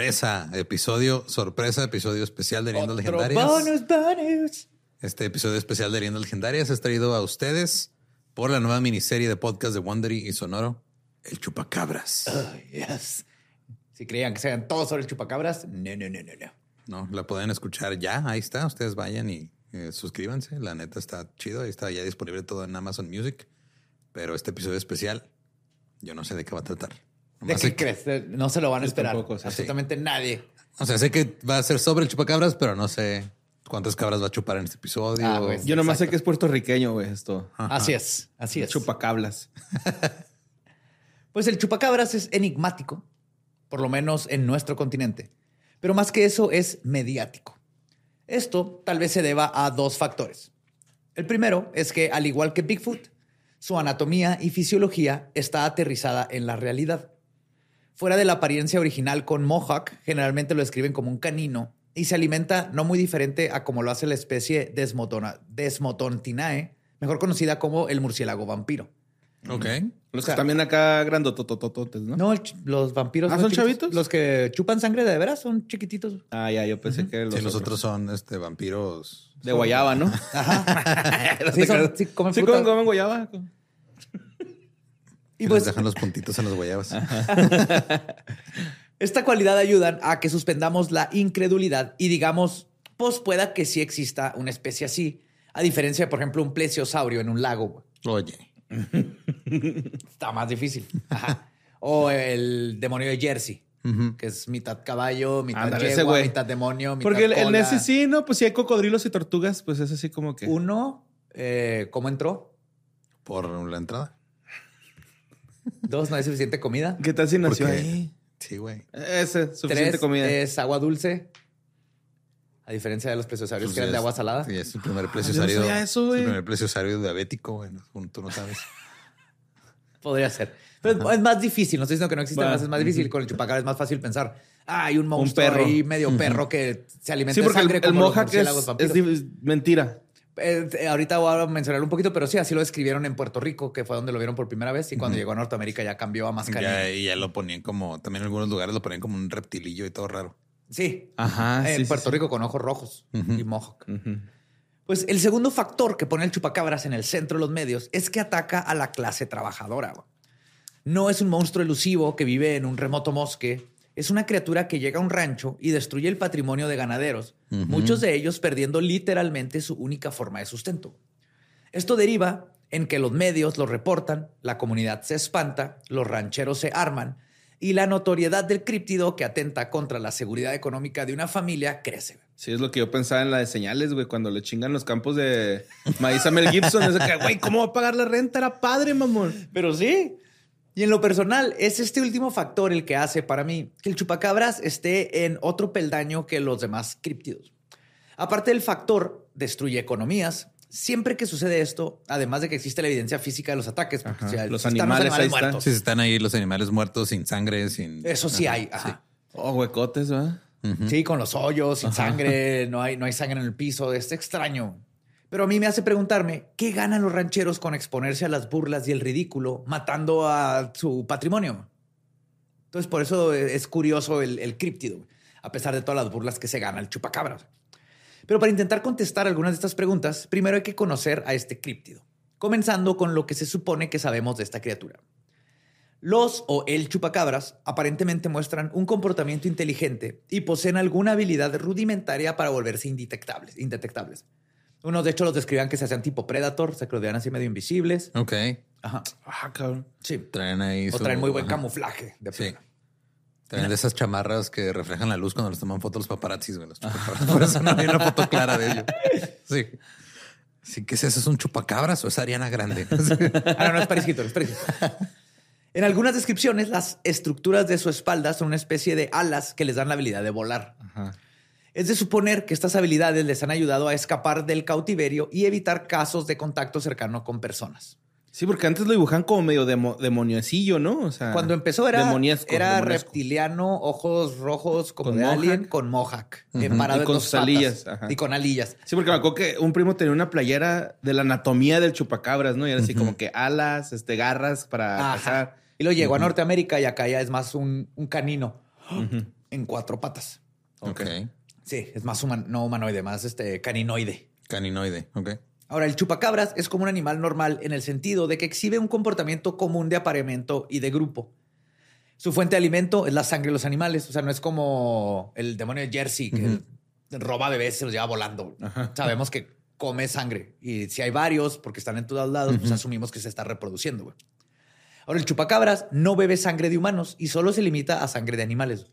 Sorpresa, episodio, sorpresa, episodio especial de Leyendas Legendarias. Bonus, bonus. Este episodio especial de Leyendas Legendarias es traído a ustedes por la nueva miniserie de podcast de Wondery y Sonoro, El Chupacabras. Oh, yes. Si creían que sean todos sobre el chupacabras, no, no, no, no, no. No, la pueden escuchar ya. Ahí está. Ustedes vayan y eh, suscríbanse. La neta está chido. Ahí está ya disponible todo en Amazon Music. Pero este episodio especial, yo no sé de qué va a tratar. ¿De qué que- crees? No se lo van a esperar. tampoco. Absolutamente nadie. O sea, sé que va a ser sobre el chupacabras, pero no sé cuántas cabras va a chupar en este episodio. Ah, pues. Yo nomás sé que es puertorriqueño, güey, esto. Así es, así es. Chupacablas. Pues el chupacabras es enigmático, por lo menos en nuestro continente. Pero más que eso es mediático. Esto tal vez se deba a dos factores. El primero es que, al igual que Bigfoot, su anatomía y fisiología está aterrizada en la realidad. Fuera de la apariencia original con Mohawk, generalmente lo describen como un canino y se alimenta no muy diferente a como lo hace la especie Desmotona- Desmotontinae, mejor conocida como el murciélago vampiro. Ok. Los O sea- que también acá grandototototes, ¿no? No, los vampiros ¿Ah, son chiquitos. chavitos? Los que chupan sangre de veras son chiquititos. Ah, ya, yo pensé que los, Sí, los otros. son este, vampiros. De guayaba, ¿no? Sí, son- sí, comen Sí, fruta. comen, comen guayaba. Y Y pues les dejan los puntitos en las guayabas. esta cualidad ayuda a que suspendamos la incredulidad y digamos, pues pueda que sí exista una especie así, a diferencia de, por ejemplo, un plesiosaurio en un lago. güey. Oye, Está más difícil. Ajá. O el demonio de Jersey, que es mitad caballo, mitad ese yegua, güey. mitad demonio, mitad Porque el, el cola. Nessie sí, ¿no? Pues si hay cocodrilos y tortugas, pues es así como que... Uno, eh, ¿cómo entró? por la entrada. Dos, no hay suficiente comida. ¿Qué tal si nació ahí? Sí, güey. Ese, suficiente Tres comida. es agua dulce. A diferencia de los plesiosaurios Pues que eran de agua salada. Sí, es el primer Ah, plesiosario. sabía eso, el primer plesiosario diabético, güey. Tú no sabes. Podría ser. Pero es más difícil. No estoy diciendo que no existe Va. más. Es más difícil. Con el chupacabra es más fácil pensar. Ah, hay un monstruo perro. ahí medio perro que se alimenta Sí, de porque el, sangre el como los Mohawk es, es mentira. Eh, ahorita voy a mencionarlo un poquito, pero sí, así lo escribieron en Puerto Rico, que fue donde lo vieron por primera vez. Y cuando llegó a Norteamérica ya cambió a más. Ya, y ya lo ponían como, también en algunos lugares lo ponían como un reptilillo y todo raro. Sí. Ajá. en sí, Puerto sí. Rico con ojos rojos y mohawk. Pues el segundo factor que pone el chupacabras en el centro de los medios es que ataca a la clase trabajadora. No es un monstruo elusivo que vive en un remoto bosque. Es una criatura que llega a un rancho y destruye el patrimonio de ganaderos, muchos de ellos perdiendo literalmente su única forma de sustento. Esto deriva en que los medios lo reportan, la comunidad se espanta, los rancheros se arman y la notoriedad del críptido que atenta contra la seguridad económica de una familia crece. Sí, es lo que yo pensaba en la de señales, güey, cuando le chingan los campos de maíz a Mel Gibson. Es que, güey, ¿cómo va a pagar la renta? Era padre, mamón. Pero sí. Y en lo personal, es este último factor el que hace para mí que el chupacabras esté en otro peldaño que los demás críptidos. Aparte del factor, destruye economías. Siempre que sucede esto, además de que existe la evidencia física de los ataques, porque si- Los están animales ahí están. Si están ahí los animales muertos sin sangre, sin. Eso sí Ajá, hay. Ajá. Oh, huecotes, ¿verdad? Sí, con los hoyos, sin sangre, no hay, no hay sangre en el piso. Es extraño. Pero a mí me hace preguntarme, ¿qué ganan los rancheros con exponerse a las burlas y el ridículo matando a su patrimonio? Entonces, por eso es curioso el, el críptido, a pesar de todas las burlas que se gana el chupacabras. Pero para intentar contestar algunas de estas preguntas, primero hay que conocer a este críptido, comenzando con lo que se supone que sabemos de esta criatura. Los o el chupacabras aparentemente muestran un comportamiento inteligente y poseen alguna habilidad rudimentaria para volverse indetectables. indetectables. Unos, de hecho, los describían que se hacían tipo Predator, se creían así medio invisibles. Ok. Ajá. Ah, cabrón. Sí. Traen ahí. O su- traen muy buen ajá. camuflaje. De Sí. plano. Traen de esas chamarras que reflejan la luz cuando les toman fotos los paparazzis, güey. Los chupacabras. Por eso no hay una foto clara de ellos. Sí. Sí, que es eso? ¿Es un chupacabras o es Ariana Grande? Ah, no, no es parisquito, es parisquito. En algunas descripciones, las estructuras de su espalda son una especie de alas que les dan la habilidad de volar. Ajá. Es de suponer que estas habilidades les han ayudado a escapar del cautiverio y evitar casos de contacto cercano con personas. Sí, porque antes lo dibujan como medio demo, demoniecillo, ¿no? O sea, Cuando empezó era, demoniesco, era demoniesco. reptiliano, ojos rojos como Con de mohawk. alien, con mohawk, eh, parado Y en con dos sus alillas, ajá. Y con alillas. Sí, porque me acuerdo que un primo tenía una playera de la anatomía del chupacabras, ¿no? Y era así como que alas, este, garras para cazar. Y lo llegó a Norteamérica y acá ya es más un, un canino en cuatro patas. ok. Sí, es más human- no humanoide, más este caninoide. Caninoide. Ok. Ahora, el chupacabras es como un animal normal en el sentido de que exhibe un comportamiento común de apareamiento y de grupo. Su fuente de alimento es la sangre de los animales. O sea, no es como el demonio de Jersey que roba bebés y se los lleva volando. Sabemos que come sangre. Y si hay varios, porque están en todos lados, pues asumimos que se está reproduciendo. Ahora, el chupacabras no bebe sangre de humanos y solo se limita a sangre de animales.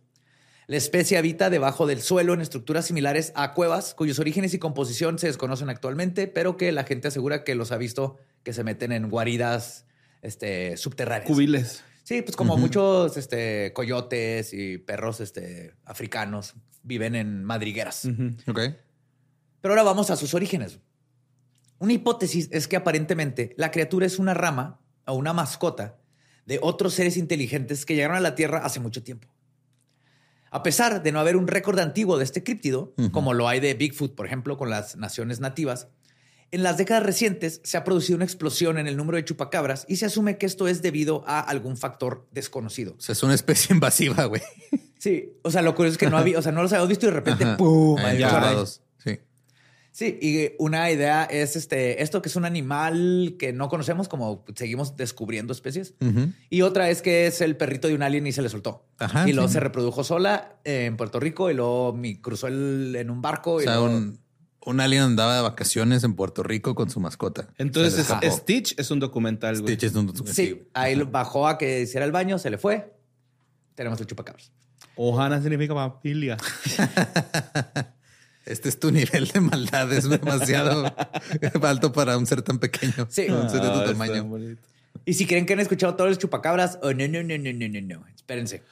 La especie habita debajo del suelo en estructuras similares a cuevas, cuyos orígenes y composición se desconocen actualmente, pero que la gente asegura que los ha visto que se meten en guaridas este, subterráneas. Cubiles. Sí, pues como muchos este, coyotes y perros este, africanos viven en madrigueras. Ok. Pero ahora vamos a sus orígenes. Una hipótesis es que aparentemente la criatura es una rama o una mascota de otros seres inteligentes que llegaron a la Tierra hace mucho tiempo. A pesar de no haber un récord antiguo de este críptido, como lo hay de Bigfoot, por ejemplo, con las naciones nativas, en las décadas recientes se ha producido una explosión en el número de chupacabras y se asume que esto es debido a algún factor desconocido. O sea, es una especie invasiva, güey. Sí, o sea, lo curioso es que no había, o sea, no los habíamos visto y de repente, Ajá. ¡pum! Ahí. Sí. Y una idea es este, esto que es un animal que no conocemos, como seguimos descubriendo especies. Y otra es que es el perrito de un alien y se le soltó. Ajá, y luego sí. se reprodujo sola en Puerto Rico y luego mi- cruzó el- en un barco. O y sea, luego- un, un alien andaba de vacaciones en Puerto Rico con su mascota. Entonces, es-. Stitch es un documental, güey. Stitch es un... Sí, ahí bajó a que hiciera el baño, se le fue. Tenemos el chupacabras. Ohana significa familia. Este es tu nivel de maldad. Es demasiado alto para un ser tan pequeño. Sí. Un ser de Ah, tu está tamaño. Y si creen que han escuchado todos los chupacabras, oh, no, no, no, no, no, no, no. Espérense.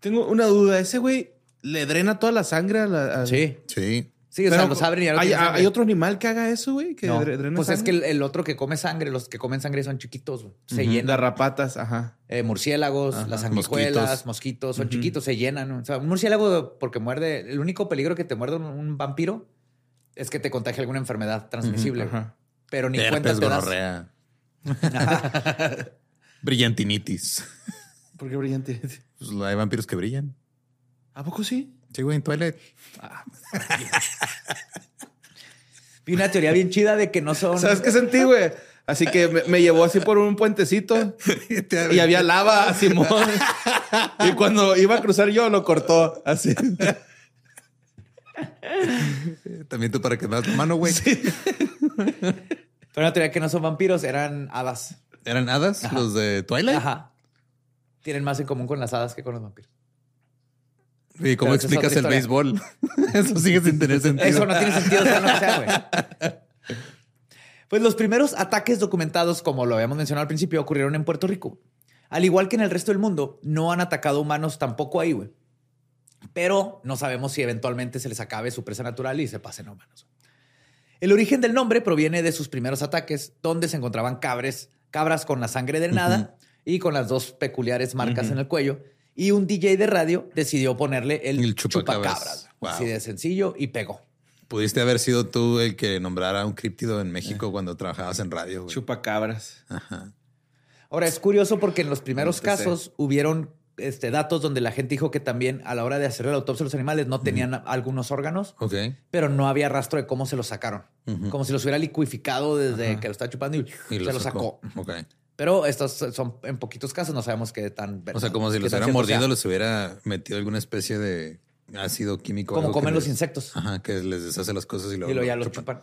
Tengo una duda. ¿Ese güey le drena toda la sangre a la... a- Sí. Sí. Sí, o sea, los abren y ya no ¿hay, tienen sangre. ¿Hay otro animal que haga eso, güey? Que No, dre- drena pues es que sangre? el, el otro que come sangre, los que comen sangre son chiquitos, güey. se llenan. Garrapatas, ajá. Eh, murciélagos, Ajá, las sanguijuelas, mosquitos. mosquitos, son chiquitos, se llenan. ¿no? O sea, un murciélago, porque muerde, el único peligro que te muerde un, un vampiro es que te contagie alguna enfermedad transmisible. güey. Ajá. Pero ni cuenta Herpes, te das. gonorrea. Brillantinitis. ¿Por qué brillante? Pues hay vampiros que brillan. ¿A poco sí? Sí, güey, en Twilight. Vi una teoría bien chida de que no son. ¿Sabes qué sentí, güey? Así que me, me llevó así por un puentecito y había lava, Simón. Y cuando iba a cruzar yo, lo cortó así. También tú para que me das la mano, güey. Pero una teoría que no son vampiros, eran hadas. ¿Eran hadas los de Twilight? Ajá. Tienen más en común con las hadas que con los vampiros. ¿Y cómo explicas el historia. béisbol? Eso sigue sin tener sentido. Eso no tiene sentido, sea que sea, güey. Pues los primeros ataques documentados, como lo habíamos mencionado al principio, ocurrieron en Puerto Rico. Al igual que en el resto del mundo, no han atacado humanos tampoco ahí, güey. Pero no sabemos si eventualmente se les acabe su presa natural y se pasen a humanos. El origen del nombre proviene de sus primeros ataques, donde se encontraban cabres, cabras con la sangre drenada y con las dos peculiares marcas en el cuello. Y un DJ de radio decidió ponerle el, El chupacabras. chupacabras. Wow. Así de sencillo y pegó. Pudiste haber sido tú el que nombrara un críptido en México cuando trabajabas en radio. güey. Chupacabras. Ajá. Ahora es curioso porque en los primeros No te sé. casos hubieron este, datos donde la gente dijo que también a la hora de hacer la autopsia de los animales no tenían algunos órganos, pero no había rastro de cómo se los sacaron. Como si los hubiera liquificado desde que lo estaba chupando y, Y se lo los sacó. Ok. Pero estos son en poquitos casos, no sabemos qué tan. O sea, como si los tan hubiera cierto mordido, sea. les hubiera metido alguna especie de ácido químico. Como comen los les- insectos. Ajá, que les deshace las cosas y luego, y luego ya lo chupan. chupan.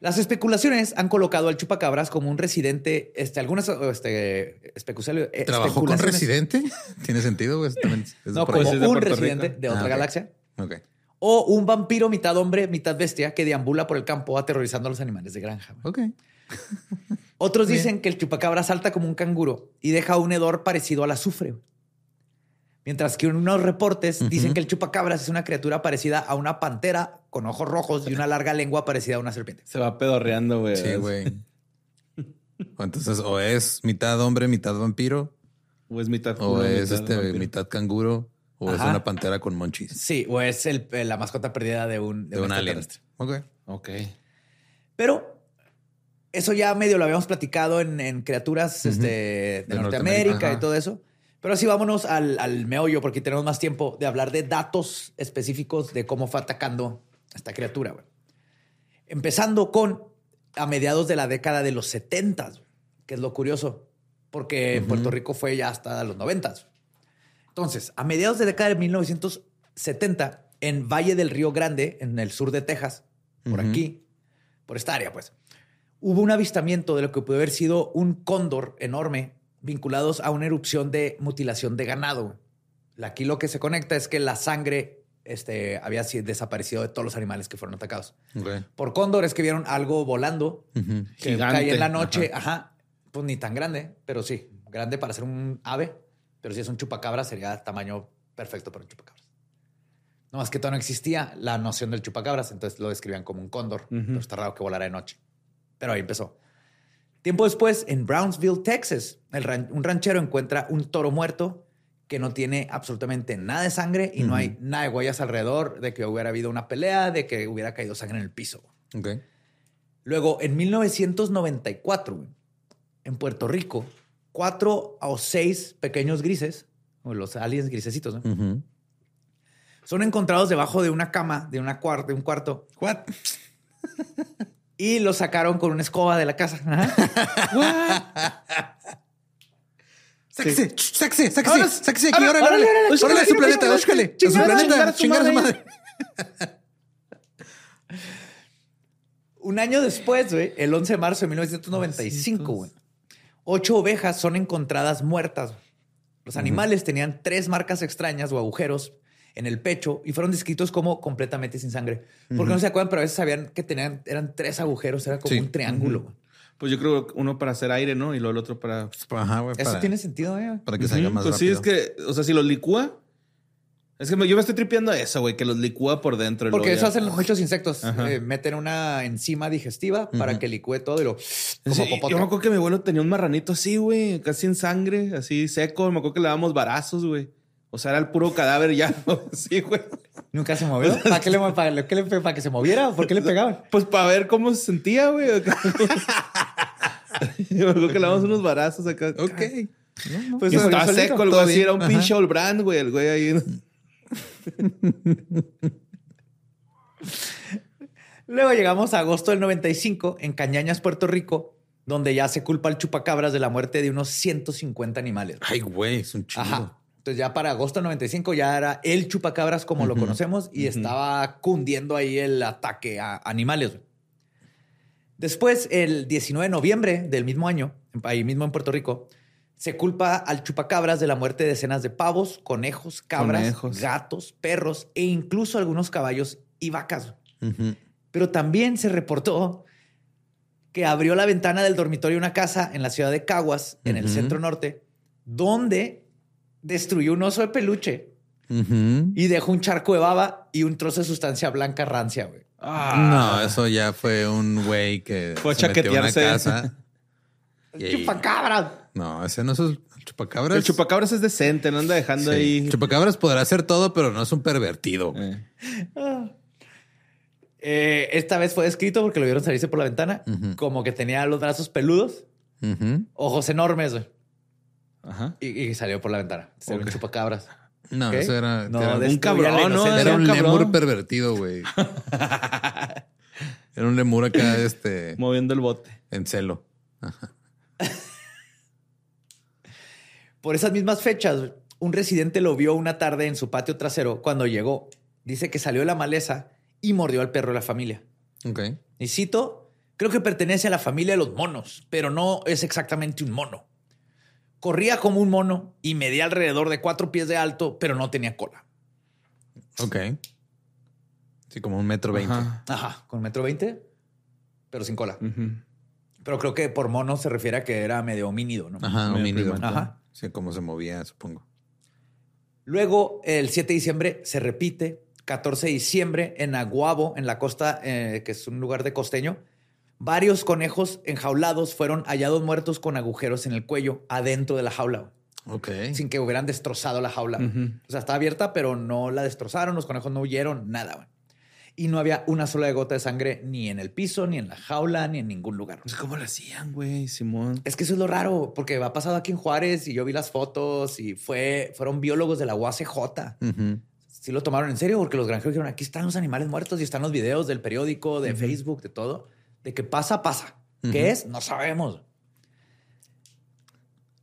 Las especulaciones han colocado al chupacabras como un residente, este, algunas este, especulaciones. ¿Trabajó con residente? ¿Tiene sentido? güey? También es No, como de un residente Rico. de otra Ah, galaxia. Ok. O un vampiro mitad hombre, mitad bestia que deambula por el campo aterrorizando a los animales de granja. Ok. Otros dicen que el chupacabra salta como un canguro y deja un hedor parecido al azufre. Mientras que unos reportes dicen que el chupacabras es una criatura parecida a una pantera con ojos rojos y una larga lengua parecida a una serpiente. Se va pedorreando, güey. Sí, güey. Entonces, o es mitad hombre, mitad vampiro, O es mitad o es mitad este vampiro. mitad canguro, o es una pantera con monchis. Sí, o es el- la mascota perdida de un, De un alien. extraterrestre. Ok. Ok. Pero eso ya medio lo habíamos platicado en, en criaturas este, de, De Norteamérica, Norteamérica, y todo eso. Pero así vámonos al, al meollo, porque tenemos más tiempo de hablar de datos específicos de cómo fue atacando a esta criatura. Empezando con a mediados de la década de los 70, que es lo curioso, porque en Puerto Rico fue ya hasta los 90. Entonces, a mediados de década de 1970, en Valle del Río Grande, en el sur de Texas, por aquí, por esta área, pues, hubo un avistamiento de lo que pudo haber sido un cóndor enorme vinculados a una erupción de mutilación de ganado. Aquí lo que se conecta es que la sangre este, había desaparecido de todos los animales que fueron atacados. Ok. Por cóndor es que vieron algo volando que Gigante. caía en la noche. Ajá. Pues ni tan grande, pero sí. Grande para ser un ave. Pero si es un chupacabra, sería tamaño perfecto para un chupacabras. No más que todavía no existía la noción del chupacabras, entonces lo describían como un cóndor. Pero está raro que volara de noche. Pero ahí empezó. Tiempo después, en Brownsville, Texas, el ran- un ranchero encuentra un toro muerto que no tiene absolutamente nada de sangre y no hay nada de huellas alrededor de que hubiera habido una pelea, de que hubiera caído sangre en el piso. Luego, en 1994, güey, en Puerto Rico, cuatro o seis pequeños grises, o los aliens grisecitos, son encontrados debajo de una cama, de, una de un cuarto, What? y los sacaron con una escoba de la casa. Sáquese, sáquese, sáquese, sáquese aquí, Órale, órale, órale, a su planeta, órale, búscale, a su planeta, chingar a su madre. Un año después, güey, el 11 de marzo de 1995, güey, ocho ovejas son encontradas muertas. Los animales tenían tres marcas extrañas o agujeros en el pecho y fueron descritos como completamente sin sangre. Porque no se acuerdan, pero a veces sabían que tenían, eran tres agujeros, era como Sí. un triángulo. Pues yo creo que uno para hacer aire, ¿no? Y luego el otro para. Ajá, güey, Eso para, tiene sentido, ¿eh? para que salga más Pues sí, es que, o sea, si los licúa. Es que yo me estoy tripeando eso, güey, que los licúa por dentro. Porque eso ya- hacen muchos insectos. Eh, meten una enzima digestiva para que licúe todo y lo... Como Sí, yo me acuerdo que mi abuelo tenía un marranito así, güey, casi en sangre, así seco. Me acuerdo que le dábamos varazos, güey. O sea, era el puro cadáver ya. sí, güey. Nunca se movió. ¿Para qué le, para, qué le- para que se moviera? ¿Por qué le pegaban? Pues para ver cómo se sentía, güey. Yo acuerdo que le damos unos varazos acá. Ok. Pues estaba seco, el güey así era un pinche all brand, güey, el güey ahí. Luego llegamos a agosto del 95 en Cañañas, Puerto Rico, donde ya se culpa al chupacabras de la muerte de unos 150 animales. Ay, güey, es un. Ajá. Entonces ya para agosto del 95 ya era el chupacabras como lo conocemos y estaba cundiendo ahí el ataque a animales. Después, el 19 de noviembre del mismo año, ahí mismo en Puerto Rico, se culpa al chupacabras de la muerte de decenas de pavos, conejos, cabras, Conejos. gatos, perros e incluso algunos caballos y vacas. Pero también se reportó que abrió la ventana del dormitorio de una casa en la ciudad de Caguas, en el centro norte, donde destruyó un oso de peluche y dejó un charco de baba y un trozo de sustancia blanca rancia, güey. No, eso ya fue un güey que Fue se metió a una chaquetearse. casa. y ahí- ¡Chupacabras! No, ese no es el chupacabras. El chupacabras es decente, no anda dejando Sí. ahí. Chupacabras podrá hacer todo, pero no es un pervertido. Eh. Eh, esta vez fue descrito porque lo vieron salirse por la ventana, como que tenía los brazos peludos, ojos enormes, güey, Ajá. y, y salió por la ventana. Se Ok. un chupacabras. No, eso era, No, era, un cabrón, ¿no? inocencia. era un cabrón. lemur pervertido, güey. era un lemur acá, este, Moviendo el bote. en celo. Por esas mismas fechas, un residente lo vio una tarde en su patio trasero cuando llegó. Dice que salió de la maleza y mordió al perro de la familia. Ok. Y cito, creo que pertenece a la familia de los monos, pero no es exactamente un mono. Corría como un mono y medía alrededor de cuatro pies de alto, pero no tenía cola. Ok. Sí, como un metro veinte. Ajá. Ajá, con metro veinte, pero sin cola. Pero creo que por mono se refiere a que era medio homínido, ¿no? Ajá, Medio homínido. Ajá. Sí, como se movía, supongo. Luego, el 7 de diciembre se repite. 14 de diciembre en Aguabo, en la costa, eh, que es un lugar de costeño. Varios conejos enjaulados fueron hallados muertos con agujeros en el cuello adentro de la jaula, Ok. sin que hubieran destrozado la jaula. O sea, estaba abierta, pero no la destrozaron, los conejos no huyeron, nada. Y no había una sola gota de sangre ni en el piso, ni en la jaula, ni en ningún lugar. ¿Cómo lo hacían, güey, Simón? Es que eso es lo raro, porque ha pasado aquí en Juárez y yo vi las fotos y fue, fueron biólogos de la UACJ. Ujú. Sí lo tomaron en serio porque los granjeros dijeron, aquí están los animales muertos y están los videos del periódico, de Facebook, de todo. De que pasa, pasa. ¿Qué es? No sabemos.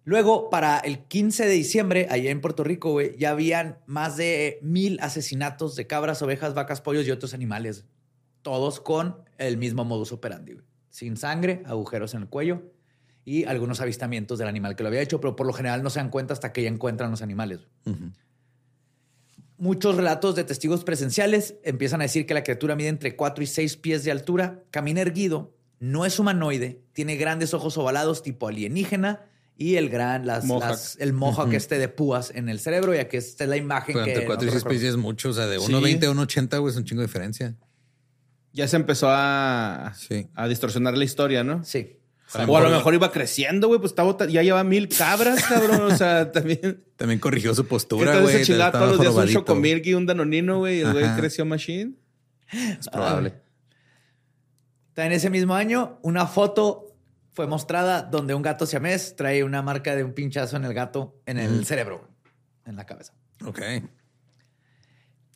Luego, para el 15 de diciembre, allá en Puerto Rico, güey, ya habían más de mil asesinatos de cabras, ovejas, vacas, pollos y otros animales. Todos con el mismo modus operandi, güey. Sin sangre, agujeros en el cuello y algunos avistamientos del animal que lo había hecho, pero por lo general no se dan cuenta hasta que ya encuentran los animales. Muchos relatos de testigos presenciales empiezan a decir que la criatura mide entre 4 y 6 pies de altura, camina erguido, no es humanoide, tiene grandes ojos ovalados tipo alienígena y el gran, las, Mohawk. las- el mohawk este de púas en el cerebro, ya que esta es la imagen Pero que... entre 4 y nosotros 6 pies ya es mucho. O sea, de Sí. 1.20 a 1.80, güey, es un chingo de diferencia. Ya se empezó a, Sí. a distorsionar la historia, ¿no? Sí. O a lo mejor iba creciendo, güey, pues estaba, ya lleva mil cabras, cabrón. O sea, también. También corrigió su ¿Qué postura, güey. se todos los días un chocomilk y un danonino, güey? Y el güey creció machine. Es probable. En ese mismo año, una foto fue mostrada donde un gato siamés trae una marca de un pinchazo en el gato, en el cerebro, en la cabeza. Ok.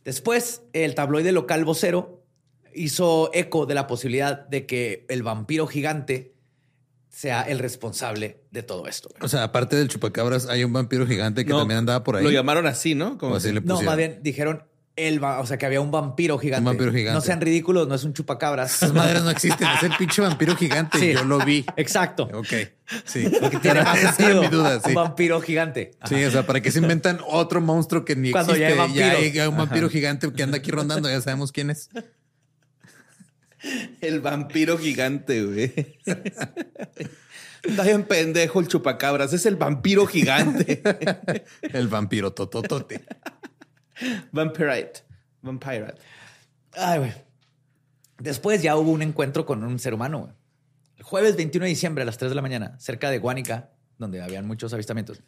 Después, el tabloide local vocero hizo eco de la posibilidad de que el vampiro gigante sea el responsable de todo esto. güey. O sea, aparte del chupacabras, hay un vampiro gigante que No, también andaba por ahí. Lo llamaron así, ¿no? Como así que- le No, pusieron. más bien dijeron el, o sea, que había un vampiro gigante. Un vampiro gigante. No sean ridículos, no es un chupacabras. Esas madres no existen. Es el pinche vampiro gigante. Sí. Yo lo vi. Exacto. Ok. Sí. Tiene más sentido. mi duda, sí. Un vampiro gigante. Sí, o sea, ¿para qué se inventan otro monstruo que ni Cuando ya hay existe? vampiros. hay un vampiro gigante que anda aquí rondando, ya sabemos quién es. El vampiro gigante, güey. Está bien pendejo el chupacabras. Es el vampiro gigante. El vampiro tototote. Vampirite. Vampirite. Ay, güey. Después ya hubo un encuentro con un ser humano, güey. El jueves 21 de diciembre a las 3 de la mañana, cerca de Guánica, donde habían muchos avistamientos,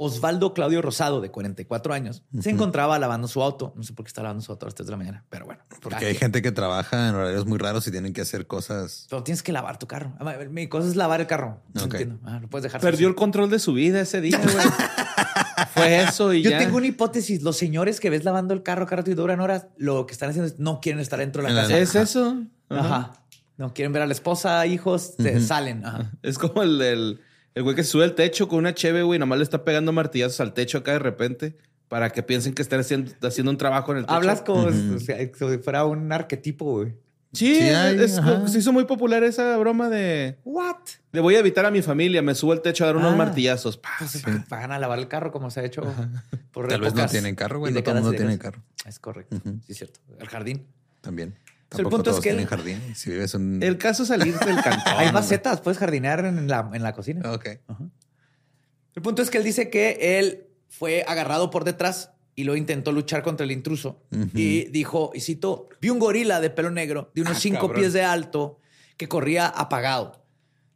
Osvaldo Claudio Rosado, de 44 años, se encontraba lavando su auto. No sé por qué está lavando su auto a las 3 de la mañana, pero bueno. Porque hay quien. gente que trabaja en horarios muy raros y tienen que hacer cosas. Pero tienes que lavar tu carro. Mi cosa es lavar el carro. No. Ah, no puedes dejar. Perdió el control de su vida ese día, güey. Fue eso y Yo ya. tengo una hipótesis. Los señores que ves lavando el carro cada rato y duran horas, lo que están haciendo es no quieren estar dentro de la En la- casa. ¿Es eso? Ajá. No quieren ver a la esposa, hijos, se salen. Ajá. Es como el, el, el güey que se sube al techo con una cheve, güey, nomás le está pegando martillazos al techo acá de repente para que piensen que están haciendo, haciendo un trabajo en el techo. Hablas como o sea, como si fuera un arquetipo, güey. Sí, Sí hay, es- ajá. se hizo muy popular esa broma de... What? Le voy a evitar a mi familia, me subo al techo a dar unos Ah. martillazos. Pa, Pues van a lavar el carro como se ha hecho por Tal vez no tienen carro, güey. y No todo el mundo tiene carro. Es correcto. Sí, es cierto. El jardín. También. El punto es que tienen el- jardín. Si vives en... El caso es salir del cantón. Hay macetas, puedes jardinear en la, en la cocina. Ok. El punto es que él dice que él fue agarrado por detrás y luego intentó luchar contra el intruso. Y dijo, y cito, vi un gorila de pelo negro de unos Ah, cinco cabrón. pies de alto que corría apagado,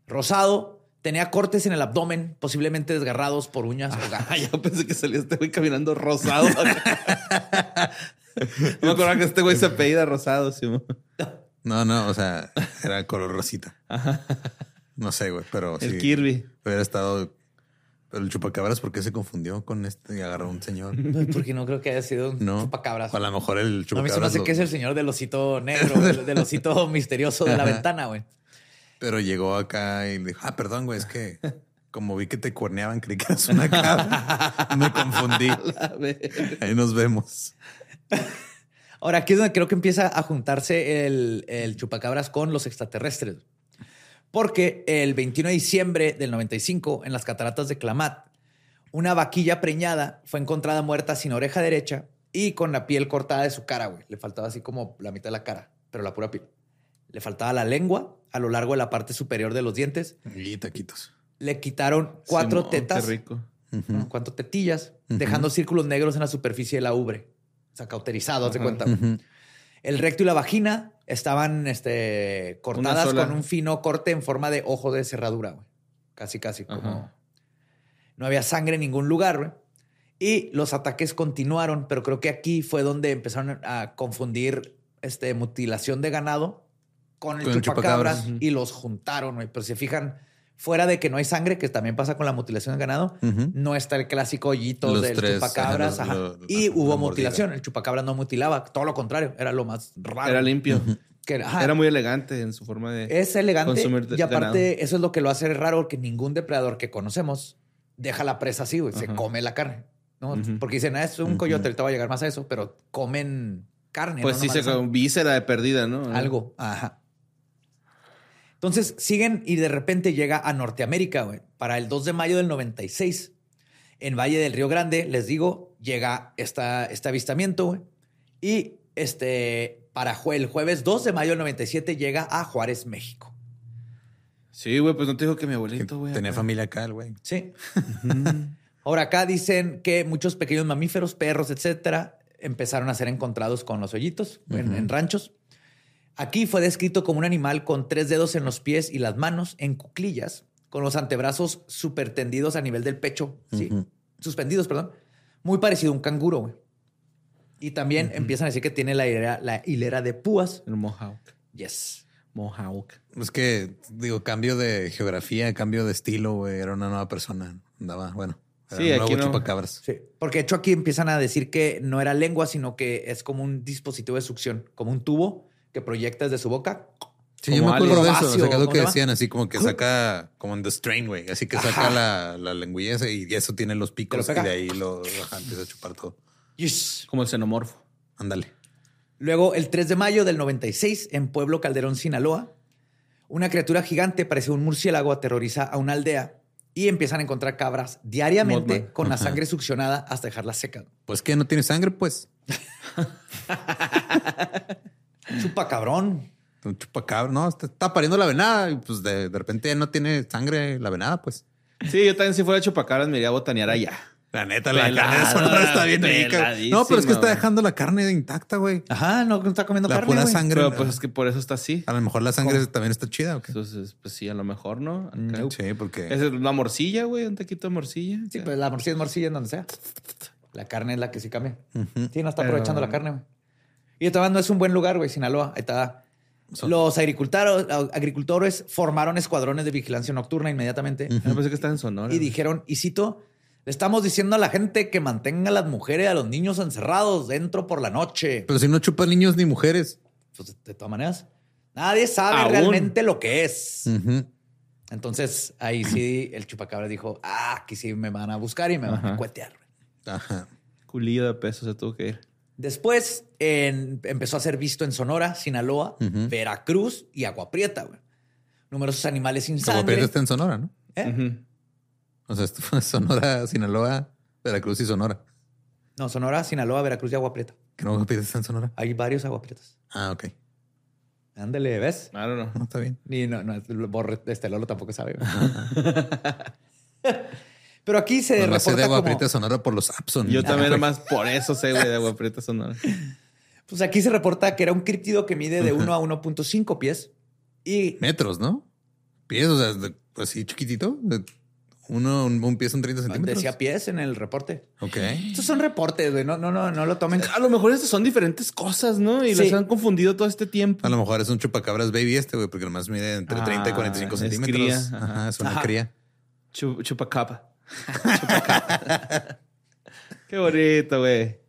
rosado, tenía cortes en el abdomen, posiblemente desgarrados por uñas o. Ah, yo pensé que salía este güey caminando rosado. no me acuerdo que este güey se apellida rosado, sí. No, no, o sea, era color rosita. No sé, güey, pero El sí. Kirby. Hubiera estado. Pero el chupacabras, ¿por qué se confundió con este y agarró a un señor? Porque no creo que haya sido un No. chupacabras. O a lo mejor el A mí se me chupacabras. hace lo- que es el señor del osito negro, del, del osito misterioso de la Ajá. ventana, güey. Pero llegó acá y le dijo: Ah, perdón, güey, es que como vi que te cuerneaban, creí que eras una cabra. Me confundí. Ahí nos vemos. Ahora, aquí es donde creo que empieza a juntarse el, el chupacabras con los extraterrestres. Porque el 21 de diciembre del 95, en las cataratas de Klamath, una vaquilla preñada fue encontrada muerta sin oreja derecha y con la piel cortada de su cara, güey. Le faltaba así como la mitad de la cara, pero la pura piel. Le faltaba la lengua a lo largo de la parte superior de los dientes. Y taquitos. Le quitaron cuatro Simón, tetas, Qué rico. tetillas, dejando círculos negros en la superficie de la ubre. O sea, cauterizado, haz de Ajá. cuenta. El recto y la vagina estaban este, cortadas con un fino corte en forma de ojo de cerradura, güey. Casi, casi como... Ajá. No había sangre en ningún lugar, güey. Y los ataques continuaron, pero creo que aquí fue donde empezaron a confundir este, mutilación de ganado con el Con el chupacabras y los juntaron, güey. Pero si se fijan, fuera de que no hay sangre, que también pasa con la mutilación de ganado, Ujú. no está el clásico hoyito Los del tres, chupacabras. ajá, ajá. los- lo- y ajá, hubo la mutilación. mordida. El chupacabras no mutilaba, todo lo contrario, era lo más raro. Era limpio. Que, ajá, Era muy elegante en su forma de. es elegante consumir y aparte ganado. eso es lo que lo hace raro porque ningún depredador que conocemos deja la presa así, güey, se Ajá. come la carne, ¿no? Porque dicen, ah, es un coyote, ahorita va a llegar más a eso, pero comen carne. Pues ¿no? sí, se con víscera de perdida, ¿no? algo, ajá. Entonces siguen y de repente llega a Norteamérica, güey. Para el 2 de mayo del 96, en Valle del Río Grande, les digo, llega esta, este avistamiento, güey. Y este, para el jueves 2 de mayo del 97 llega a Juárez, México. Sí, güey, pues no te digo que mi abuelito, güey. Tenía acá. familia acá, el güey. Sí. Ahora acá dicen que muchos pequeños mamíferos, perros, etcétera, empezaron a ser encontrados con los hoyitos en, en ranchos. Aquí fue descrito como un animal con tres dedos en los pies y las manos en cuclillas, con los antebrazos super tendidos a nivel del pecho, sí, suspendidos, perdón, muy parecido a un canguro, güey. Y también empiezan a decir que tiene la hilera, la hilera de púas. El Mohawk. Yes. Mohawk. Es que, digo, cambio de geografía, cambio de estilo, güey. Era una nueva persona. Andaba, bueno. Era Sí, un nuevo aquí no. chupacabras. Sí, porque de hecho aquí empiezan a decir que no era lengua, sino que es como un dispositivo de succión, como un tubo que proyecta desde su boca. Sí, yo me acuerdo de eso. O sea, que decían, así como que saca, como en The Strain, güey. Así que saca la, la lengüilla y eso tiene los picos y de ahí lo ajá, empieza a chupar todo. Yes. Como el xenomorfo. Ándale. Luego, el 3 de mayo del 96, en Pueblo Calderón, Sinaloa, una criatura gigante, parece un murciélago, aterroriza a una aldea y empiezan a encontrar cabras diariamente Mothman. con la sangre succionada hasta dejarla seca. Pues que no tiene sangre, pues. Chupa cabrón. Un chupacabra. No, está, está pariendo la venada y pues de, de repente ya no tiene sangre la venada, pues. Sí, yo también si fuera chupacabras me iría a botanear allá. La neta, la Pelada, carne de Sonora está bien rica. No, pero es que está dejando la carne intacta, güey. Ajá, no, no está comiendo La carne, pura güey. sangre. Pero pues es que por eso está así. A lo mejor la sangre también está chida, ¿o qué? Entonces, pues sí, a lo mejor, ¿no? Acá. Nope. Sí, porque... Es una morcilla, güey, un taquito de morcilla. Sí, acá. pues la morcilla es morcilla en donde sea. La carne es la que sí cambia. Ujú. Sí, no está Pero- aprovechando la carne, güey. Y esta no es un buen lugar, güey, Sinaloa. Ahí está. Los agricultores, agricultores formaron escuadrones de vigilancia nocturna inmediatamente Yo pensé que estaba en Sonora. y dijeron, y cito, le estamos diciendo a la gente que mantenga a las mujeres y a los niños encerrados dentro por la noche. Pero si no chupan niños ni mujeres. Pues, de todas maneras, nadie sabe Aún. realmente lo que es. Entonces, ahí sí, el chupacabra dijo, ah, aquí sí me van a buscar y me van a cuetear. Ajá. Culillo de peso se tuvo que ir. Después en- empezó a ser visto en Sonora, Sinaloa. Veracruz y Agua Prieta. güey. Numerosos animales sin sangre. Pedro está en Sonora, ¿no? ¿Eh? O sea, esto fue Sonora, Sinaloa, Veracruz y Sonora. No, Sonora, Sinaloa, Veracruz y Agua Prieta. Que no Pedro está en Sonora. Hay varios Agua Prietas. Ah, ok. Ándale, ¿ves? I don't know. No, está bien. Ni no, no, Borre- este Lolo tampoco sabe. Pero aquí se sé reporta de agua como- prieta sonora por los Abson. Yo también nomás por eso sé, güey, de agua prieta sonora. Pues aquí se reporta que era un críptido que mide de 1 a 1.5 pies y Metros, ¿no? Pies, o sea, de- así chiquitito. de Uno, un, un pie son 30 centímetros. decía pies en el reporte. Ok. Estos son reportes, güey. No, no, no, no lo tomen. A lo mejor estas son diferentes cosas, ¿no? Y Sí. las han confundido todo este tiempo. A lo mejor es un chupacabras baby este, güey, porque nomás mide entre Ah, 30 y 45 es centímetros. cría, Ajá, ajá. es una Ajá. cría. Chu- chupacapa. Qué bonito, güey.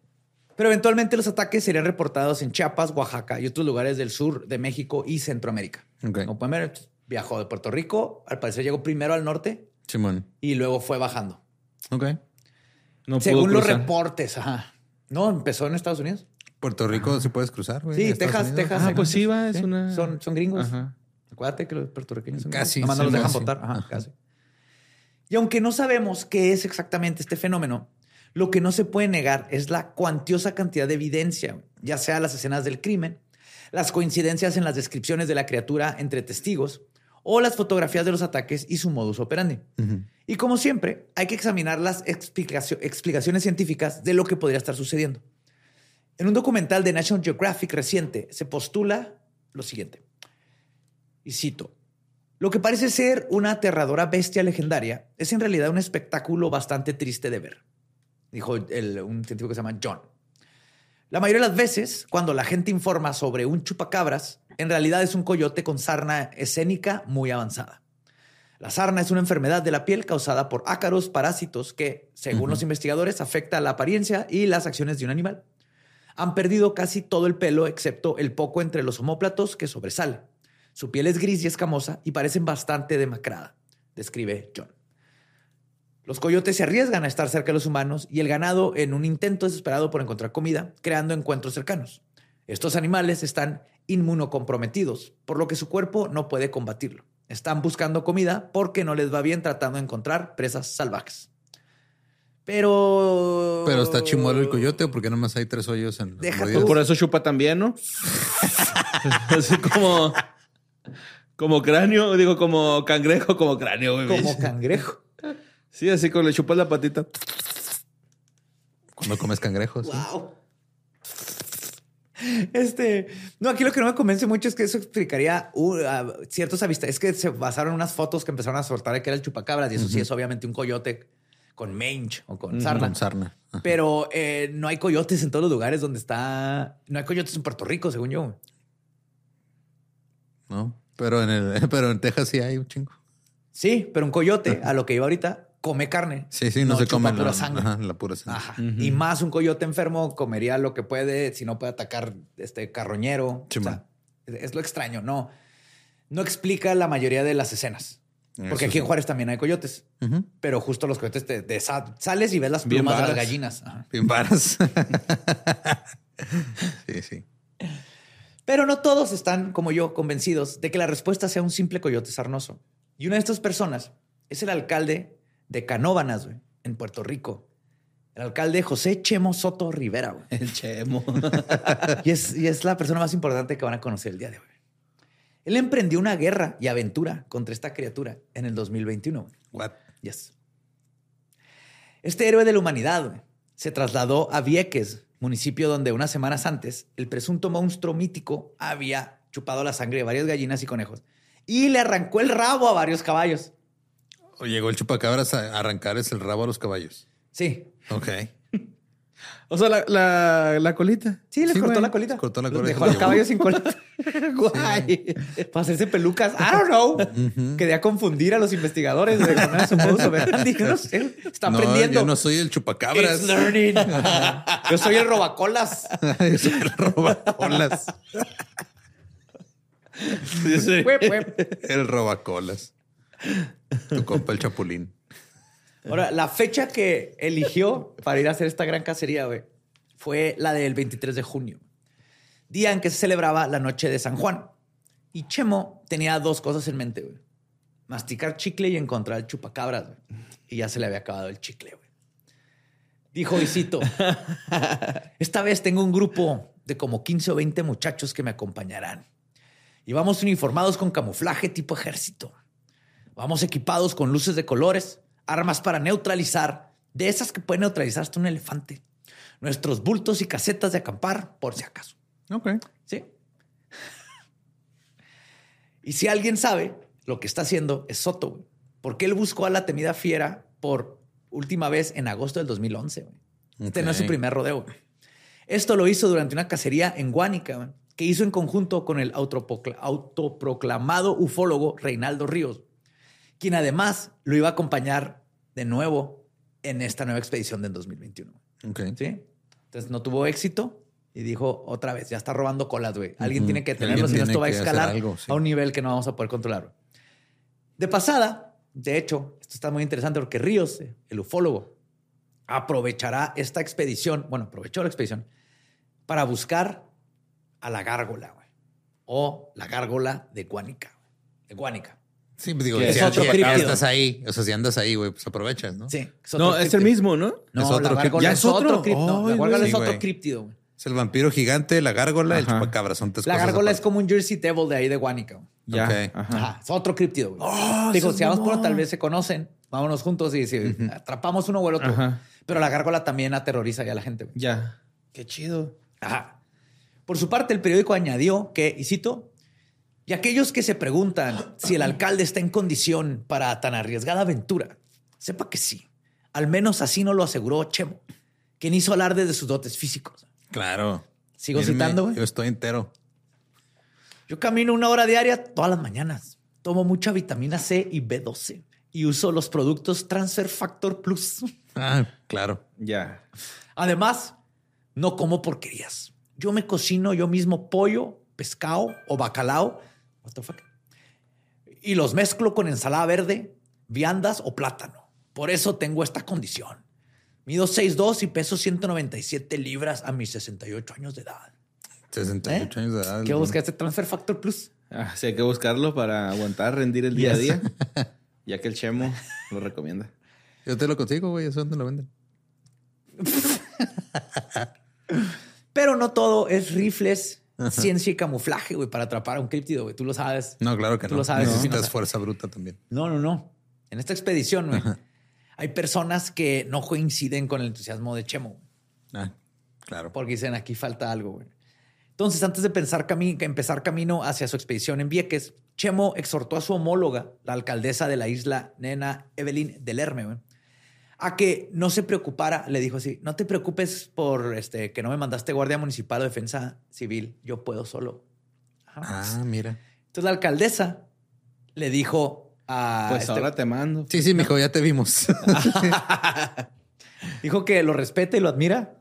Pero eventualmente los ataques serían reportados en Chiapas, Oaxaca y otros lugares del sur de México y Centroamérica. Ok. Como pueden ver, viajó de Puerto Rico. Al parecer llegó primero al norte Simón. y luego fue bajando. Ok. No Según los reportes. Ajá. No, empezó en Estados Unidos. Puerto Rico sí puedes cruzar, güey. Sí, Texas, Unidos. Texas. Ah, pues sí, va, es Sí, una- Son, son gringos. Ajá. Acuérdate que los puertorriqueños son Casi. Nomás no los dejan votar. Ajá, Ajá. casi. Y aunque no sabemos qué es exactamente este fenómeno, lo que no se puede negar es la cuantiosa cantidad de evidencia, ya sea las escenas del crimen, las coincidencias en las descripciones de la criatura entre testigos o las fotografías de los ataques y su modus operandi. Y como siempre, hay que examinar las explicacio- explicaciones científicas de lo que podría estar sucediendo. En un documental de National Geographic reciente se postula lo siguiente. Y cito. Lo que parece ser una aterradora bestia legendaria es en realidad un espectáculo bastante triste de ver, dijo el- un científico que se llama John. La mayoría de las veces, cuando la gente informa sobre un chupacabras, en realidad es un coyote con sarna escénica muy avanzada. La sarna es una enfermedad de la piel causada por ácaros parásitos que, según los investigadores, afecta la apariencia y las acciones de un animal. Han perdido casi todo el pelo excepto el poco entre los omóplatos que sobresale. Su piel es gris y escamosa y parecen bastante demacrada, describe John. Los coyotes se arriesgan a estar cerca de los humanos y el ganado en un intento desesperado por encontrar comida, creando encuentros cercanos. Estos animales están inmunocomprometidos, por lo que su cuerpo no puede combatirlo. Están buscando comida porque no les va bien tratando de encontrar presas salvajes. Pero... Pero está chimuelo el coyote, porque nomás hay tres hoyos en Deja tú. mordidas? Por eso chupa también, ¿no? Así como. Como cráneo, digo, como cangrejo, como cráneo, güey. Como cangrejo. Sí, así como le chupas la patita. Cuando comes cangrejos. sí. Wow. Este, no, aquí lo que no me convence mucho es que eso explicaría uh, ciertos avistas. Es que se basaron en unas fotos que empezaron a soltar de que era el chupacabras y eso sí es obviamente un coyote con mange o con sarna. Con sarna. Pero eh, no hay coyotes en todos los lugares donde está. No hay coyotes en Puerto Rico, según yo. ¿No? Pero en, el, pero en Texas sí hay un chingo. Sí, pero un coyote, a lo que iba ahorita, come carne. Sí, sí, no, se chupa come pura la, sangre. ajá, la pura sangre. Ajá. Y más un coyote enfermo comería lo que puede, si no puede atacar este carroñero. Sí, O sea, es lo extraño, no. No explica la mayoría de las escenas. Porque Eso aquí en sí. Juárez también hay coyotes, pero justo los coyotes te, te sa- sales y ves las plumas de las gallinas. Ajá. Bien varas. sí, sí. Pero no todos están, como yo, convencidos de que la respuesta sea un simple coyote sarnoso. Y una de estas personas es el alcalde de Canóbanas, güey, en Puerto Rico. El alcalde José Chemo Soto Rivera, güey. El chemo. Y es, y es la persona más importante que van a conocer el día de hoy. Él emprendió una guerra y aventura contra esta criatura en el 2021. güey. What? Yes. Este héroe de la humanidad güey, se trasladó a Vieques, municipio donde unas semanas antes el presunto monstruo mítico había chupado la sangre de varias gallinas y conejos y le arrancó el rabo a varios caballos. O llegó el chupacabras a arrancarles el rabo a los caballos. Sí, Ok. O sea, la, la, la colita. sí, les Sí, cortó güey. la colita. Cortó la colita Dejó a los lo caballos sin colita. Guay. Para hacerse pelucas. I don't know. Quería confundir a los investigadores de con su no sé. Está no, aprendiendo. yo no soy el chupacabras. It's learning. Yo soy el robacolas. Yo soy el robacolas. El robacolas. Tu compa el chapulín. Ahora, la fecha que eligió para ir a hacer esta gran cacería, güey, fue la del 23 de junio, día en que se celebraba la noche de San Juan. Y Chemo tenía dos cosas en mente, güey. Masticar chicle y encontrar el chupacabras, güey. Y ya se le había acabado el chicle, güey. Dijo, y cito, esta vez tengo un grupo de como 15 o 20 muchachos que me acompañarán. Y vamos uniformados con camuflaje tipo ejército. Vamos equipados con luces de colores, armas para neutralizar, de esas que pueden neutralizar hasta un elefante, nuestros bultos y casetas de acampar, por si acaso. Ok. ¿Sí? y si alguien sabe lo que está haciendo es Soto, güey. Porque él buscó a la temida fiera por última vez en agosto del 2011. güey. Este no es su primer rodeo. güey. Esto lo hizo durante una cacería en Guánica, güey, que hizo en conjunto con el autoprocla- autoproclamado ufólogo Reinaldo Ríos, quien además lo iba a acompañar de nuevo en esta nueva expedición del 2021. Ok. ¿Sí? Entonces no tuvo éxito y dijo otra vez, ya está robando colas, güey. Alguien tiene que tenerlo, si no esto va a escalar algo, sí. a un nivel que no vamos a poder controlar. De pasada, de hecho, esto está muy interesante porque Ríos, el ufólogo, aprovechará esta expedición, bueno, aprovechó la expedición para buscar a la gárgola, güey. O la gárgola de Guánica, de Guánica. Sí, pues digo, si es otro estás ahí, o sea, si andas ahí, güey, pues aprovechas, ¿no? Sí. No, es el mismo, ¿no? No, Es la otro gárgola ¿Ya es es otro? otro. No, la gárgola es otro Sí, güey. críptido, güey. Es el vampiro gigante, la gárgola, el Ajá. chupacabra. Son tres La cosas gárgola es aparte. como un Jersey Devil de ahí de Guánica. Ya. Ok. Ajá. Ajá, es otro críptido. güey. Oh, Digo, si vamos por tal vez se conocen, vámonos juntos y si atrapamos uno o el otro. Ajá. Pero la gárgola también aterroriza ya a la gente. güey. Ya. Qué chido. Ajá. Por su parte, el periódico añadió que, y cito, y aquellos que se preguntan si el alcalde está en condición para tan arriesgada aventura, sepa que sí. Al menos así nos lo aseguró Chemo, quien hizo alarde de sus dotes físicos. Claro. Sigo Mírenme, citando, güey. Yo estoy entero. Yo camino una hora diaria todas las mañanas. Tomo mucha vitamina C y B12 y uso los productos Transfer Factor Plus. Ah, claro. Ya. Además, no como porquerías. Yo me cocino yo mismo pollo, pescado o bacalao. What the fuck? Y los mezclo con ensalada verde, viandas o plátano. Por eso tengo esta condición. Mido 6'2 y peso 197 libras a mis 68 años de edad. 68 años de edad. ¿Qué busca este Transfer Factor Plus? Ah, sí, hay que buscarlo para aguantar, rendir el día a día. Ya que el Chemo lo recomienda. Yo te lo consigo, güey. ¿Eso dónde lo venden? Pero no todo es rifles, ciencia y camuflaje, güey, para atrapar a un críptido, güey. Tú lo sabes. No, claro que Tú no. lo sabes, Necesitas no fuerza bruta también. No, no, no. En esta expedición, güey, hay personas que no coinciden con el entusiasmo de Chemo, Ah, claro. porque dicen aquí falta algo, güey. Entonces, antes de pensar cami- que empezar camino hacia su expedición en Vieques, Chemo exhortó a su homóloga, la alcaldesa de la isla, Nena Evelyn Delerme, güey, a que no se preocupara. Le dijo así: No te preocupes por este, que no me mandaste guardia municipal o defensa civil. Yo puedo solo. Ajá. Ah, mira. Entonces, la alcaldesa le dijo a. Pues este- ahora te mando. Sí, sí, mijo, ya te vimos. Dijo que lo respeta y lo admira,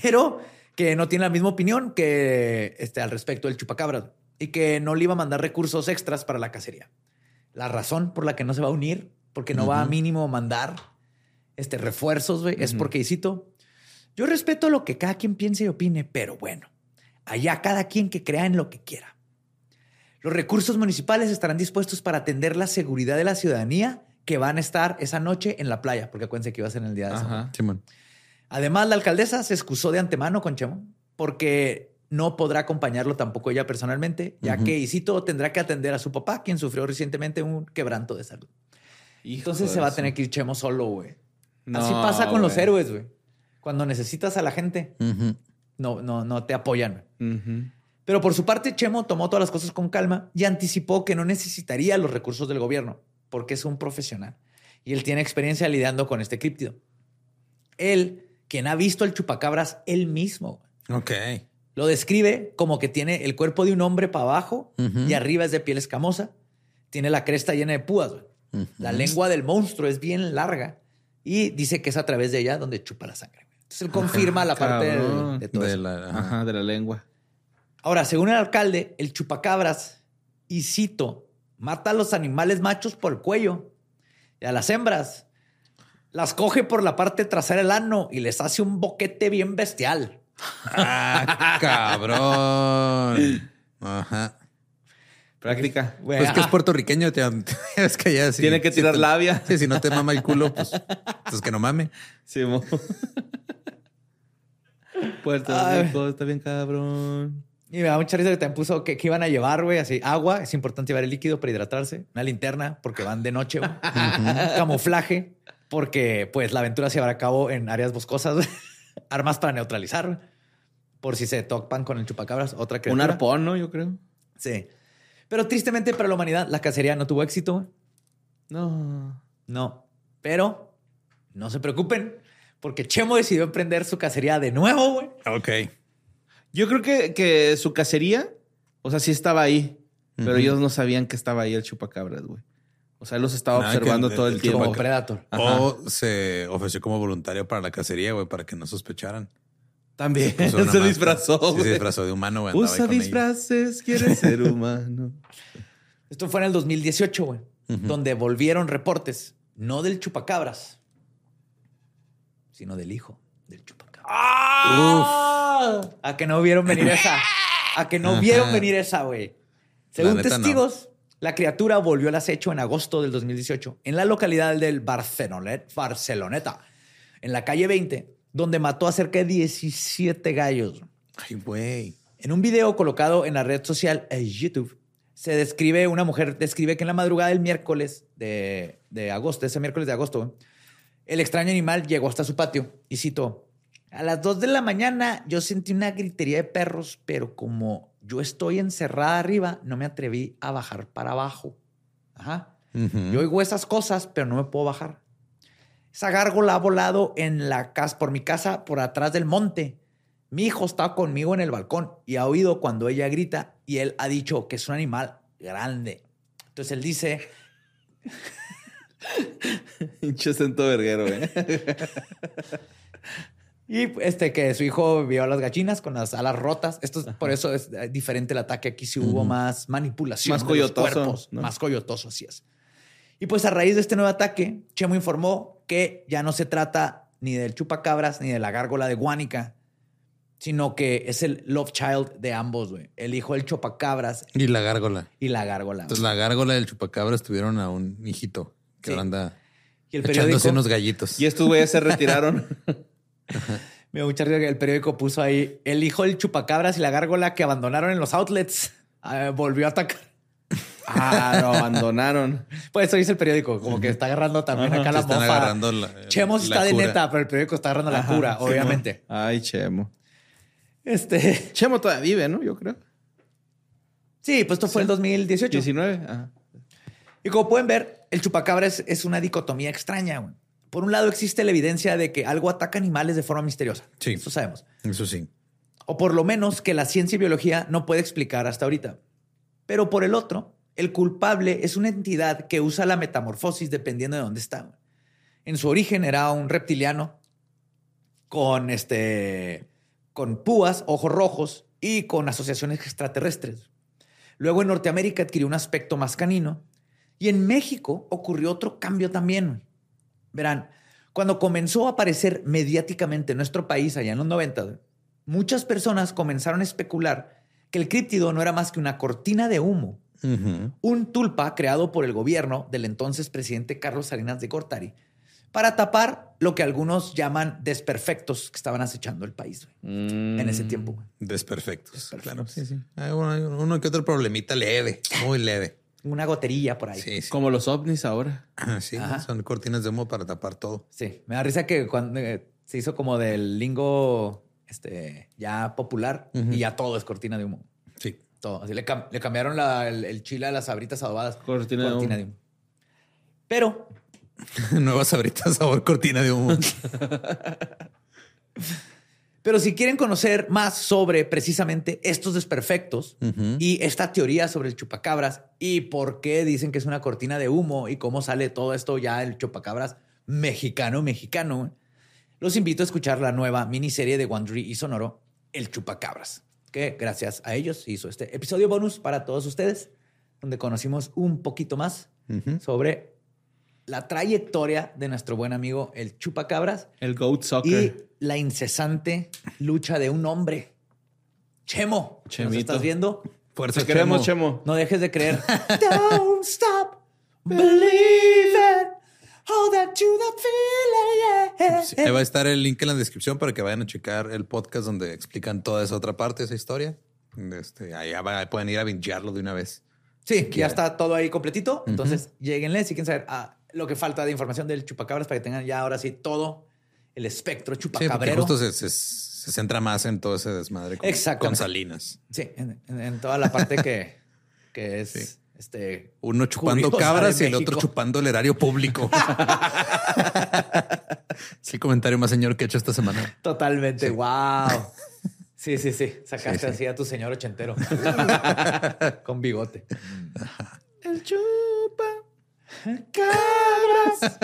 pero que no tiene la misma opinión que este, al respecto del chupacabras y que no le iba a mandar recursos extras para la cacería. La razón por la que no se va a unir, porque no va a mínimo mandar este, refuerzos, güey, es porque, cito, yo respeto lo que cada quien piense y opine, pero bueno, allá cada quien que crea en lo que quiera. Los recursos municipales estarán dispuestos para atender la seguridad de la ciudadanía que van a estar esa noche en la playa, porque acuérdense que iba a ser en el día de. Ajá. Simón. Además, la alcaldesa se excusó de antemano con Chemo porque no podrá acompañarlo tampoco ella personalmente, ya que Isito tendrá que atender a su papá, quien sufrió recientemente un quebranto de salud. Entonces se va a tener que ir Chemo solo, güey. Así No, pasa con los héroes, güey. Cuando necesitas a la gente, no, no, no te apoyan. Pero por su parte, Chemo tomó todas las cosas con calma y anticipó que no necesitaría los recursos del gobierno, porque es un profesional y él tiene experiencia lidiando con este críptido. Él, quien ha visto al chupacabras él mismo, Ok. lo describe como que tiene el cuerpo de un hombre para abajo y arriba es de piel escamosa. Tiene la cresta llena de púas. La lengua del monstruo es bien larga y dice que es a través de ella donde chupa la sangre. Entonces él confirma la parte de, todo De eso. la- ajá. Ajá, de la lengua. Ahora, según el alcalde, el chupacabras, y cito, mata a los animales machos por el cuello y a las hembras las coge por la parte trasera del ano y les hace un boquete bien bestial. Ah, cabrón. Ajá. Práctica. Pues que es puertorriqueño, te, es que ya. Tiene que tirar te- labia. Sí, si no te mama el culo, pues, pues que no mame. Sí, mo. Puerto. Rico está bien cabrón. Y me da mucha risa que también puso que, que iban a llevar, güey, así, agua, es importante llevar el líquido para hidratarse, una linterna, porque van de noche, güey. camuflaje, porque pues la aventura se llevará a cabo en áreas boscosas, armas para neutralizar, por si se topan con el chupacabras, otra Un criatura. arpón, ¿no? Yo creo. Sí. Pero tristemente para la humanidad, la cacería no tuvo éxito, güey. No. No. Pero no se preocupen, porque Chemo decidió emprender su cacería de nuevo, güey. Ok. Yo creo que, que su cacería, o sea, sí estaba ahí, pero ellos no sabían que estaba ahí el chupacabras, güey. O sea, él los estaba Nada, que observando el- todo el, el tiempo. Como Predator. O se ofreció como voluntario para la cacería, güey, para que no sospecharan. También se máscara. disfrazó, Sí, se disfrazó de humano, güey. Usa disfraces, quiere ser humano. Esto fue en el 2018, güey, donde volvieron reportes, no del chupacabras, sino del hijo del chupacabras. A que no vieron venir esa. A que no vieron venir esa, güey. Según no. testigos, la criatura volvió al acecho en agosto del 2018 en la localidad del Barcelonet, Barceloneta, en la calle 20, donde mató a cerca de 17 gallos. Ay, güey. En un video colocado en la red social eh, YouTube, se describe, una mujer describe que en la madrugada del miércoles de, de agosto, ese miércoles de agosto, el extraño animal llegó hasta su patio y citó, a las 2 de la mañana yo sentí una gritería de perros, pero como yo estoy encerrada arriba, no me atreví a bajar para abajo. Ajá. Yo oigo esas cosas, pero no me puedo bajar. Esa gárgola ha volado en la casa, por mi casa, por atrás del monte. Mi hijo está conmigo en el balcón y ha oído cuando ella grita y él ha dicho que es un animal grande. Entonces él dice, Pinche acento verguero, güey. y este que su hijo vio a las gallinas con las alas rotas. Esto es, por eso es eh, diferente el ataque. Aquí sí hubo más manipulación. Más de los coyotoso, cuerpos. ¿no? Más coyotoso, así es. Y pues a raíz de este nuevo ataque, Chemo informó que ya no se trata ni del chupacabras ni de la gárgola de Guánica, sino que es el love child de ambos, güey. El hijo del chupacabras Y la gárgola. y la gárgola. Entonces la gárgola y el chupacabras tuvieron a un hijito que Sí. anda y el echándose periódico, unos gallitos. Y estos güeyes se retiraron. me dio mucha risa que el periódico puso ahí el hijo del chupacabras y la gárgola que abandonaron en los outlets ah, volvió a atacar. Ah, lo abandonaron. Pues eso dice el periódico, como que está agarrando también acá la mofa. la- Chemos la está de neta, pero el periódico está agarrando la cura, sí, obviamente. Ay, Chemo. Este, Chemo todavía vive, ¿no? Yo creo. sí, pues esto fue el 2018. 19. Ajá. Y como pueden ver, el chupacabra es, es una dicotomía extraña. güey. Por un lado existe la evidencia de que algo ataca animales de forma misteriosa. Sí. Eso sabemos. Eso sí. O por lo menos que la ciencia y biología no puede explicar hasta ahorita. Pero por el otro, el culpable es una entidad que usa la metamorfosis dependiendo de dónde está. En su origen era un reptiliano con este con púas, ojos rojos y con asociaciones extraterrestres. Luego en Norteamérica adquirió un aspecto más canino y en México ocurrió otro cambio también. Verán, cuando comenzó a aparecer mediáticamente en nuestro país allá en los 90, güey, muchas personas comenzaron a especular que el críptido no era más que una cortina de humo, Un tulpa creado por el gobierno del entonces presidente Carlos Salinas de Gortari para tapar lo que algunos llaman desperfectos que estaban acechando el país güey, en ese tiempo. güey. Desperfectos. Desperfectos. Claro, sí, sí. Hay uno, hay uno que otro problemita leve, muy leve. Una goterilla por ahí. Sí, sí. Como los ovnis ahora. Sí, Ajá. son cortinas de humo para tapar todo. Sí, me da risa que cuando eh, se hizo como del lingo este, ya popular y ya todo es cortina de humo. Sí. Todo. Así le, cam- le cambiaron la- el, el chile a las sabritas adobadas. Cortina de humo. Pero Nuevas abritas sabor cortina de humo. Pero si quieren conocer más sobre precisamente estos desperfectos y esta teoría sobre el chupacabras y por qué dicen que es una cortina de humo y cómo sale todo esto ya el chupacabras mexicano, mexicano, los invito a escuchar la nueva miniserie de Wandry y Sonoro, El Chupacabras, que gracias a ellos hizo este episodio bonus para todos ustedes, donde conocimos un poquito más Ujú. sobre la trayectoria de nuestro buen amigo el Chupacabras El Goat y Soccer. la incesante lucha de un hombre. Chemo, ¿nos Chemito. estás viendo? Fuerza, Te queremos, Chemo. Chemo. No dejes de creer. Don't stop believing. Hold on to that feeling. yeah. Sí, ahí va a estar el link en la descripción para que vayan a checar el podcast donde explican toda esa otra parte, esa historia. Este, ahí pueden ir a bingearlo de una vez. Sí, ya está todo ahí completito. Entonces, lleguenle si quieren saber ah, lo que falta de información del chupacabras para que tengan ya ahora sí todo el espectro chupacabrero. Sí, justo se, centra más en todo ese desmadre con, con Salinas. Sí, en, toda la parte que, que es este. Uno chupando cabras y el otro chupando el erario público. es el comentario más señor que he hecho esta semana. Totalmente. Wow. Sí, sí, sí. Sacaste así a tu señor ochentero. Con bigote. El chupa cabras.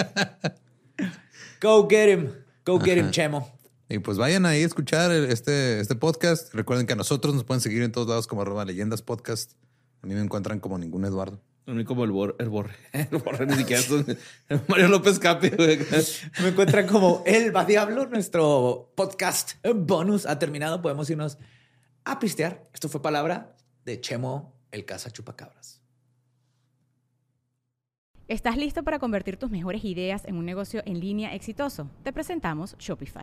Go get him. Go get him, Chemo. Y pues vayan ahí a escuchar este, este podcast. Recuerden que a nosotros nos pueden seguir en todos lados como arroba leyendas podcast. A mí me encuentran como ningún Eduardo. A mí como el, borre, el borre, el borre, ni siquiera Mario López Capi. Me encuentran como El Va Diablo. Nuestro podcast bonus ha terminado. Podemos irnos a pistear. Esto fue palabra de Chemo, el caza chupacabras. ¿Estás listo para convertir tus mejores ideas en un negocio en línea exitoso? Te presentamos Shopify.